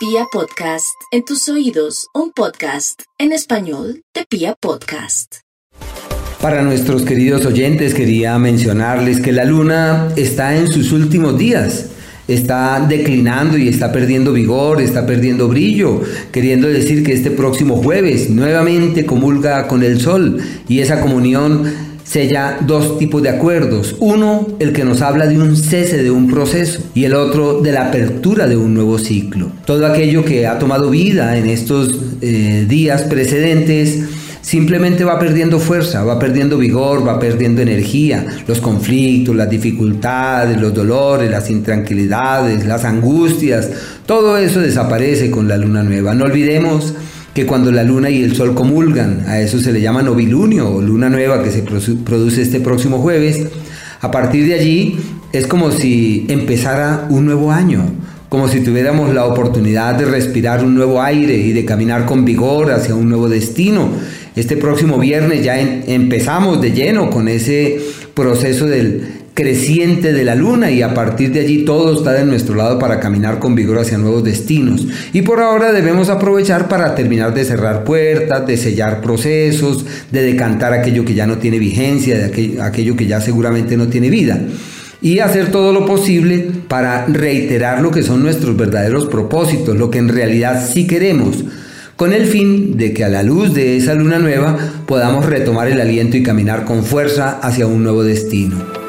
Pia Podcast, en tus oídos, un podcast en español de Pia Podcast. Para nuestros queridos oyentes quería mencionarles que la luna está en sus últimos días. Está declinando y está perdiendo vigor, está perdiendo brillo, queriendo decir que este próximo jueves nuevamente comulga con el sol y esa comunión sella dos tipos de acuerdos. Uno, el que nos habla de un cese de un proceso y el otro de la apertura de un nuevo ciclo. Todo aquello que ha tomado vida en estos eh, días precedentes simplemente va perdiendo fuerza, va perdiendo vigor, va perdiendo energía. Los conflictos, las dificultades, los dolores, las intranquilidades, las angustias, todo eso desaparece con la luna nueva. No olvidemos que cuando la luna y el sol comulgan, a eso se le llama novilunio o luna nueva que se produce este próximo jueves, a partir de allí es como si empezara un nuevo año, como si tuviéramos la oportunidad de respirar un nuevo aire y de caminar con vigor hacia un nuevo destino. Este próximo viernes ya empezamos de lleno con ese proceso del creciente de la luna y a partir de allí todo está de nuestro lado para caminar con vigor hacia nuevos destinos. Y por ahora debemos aprovechar para terminar de cerrar puertas, de sellar procesos, de decantar aquello que ya no tiene vigencia, de aquello que ya seguramente no tiene vida. Y hacer todo lo posible para reiterar lo que son nuestros verdaderos propósitos, lo que en realidad sí queremos con el fin de que a la luz de esa luna nueva podamos retomar el aliento y caminar con fuerza hacia un nuevo destino.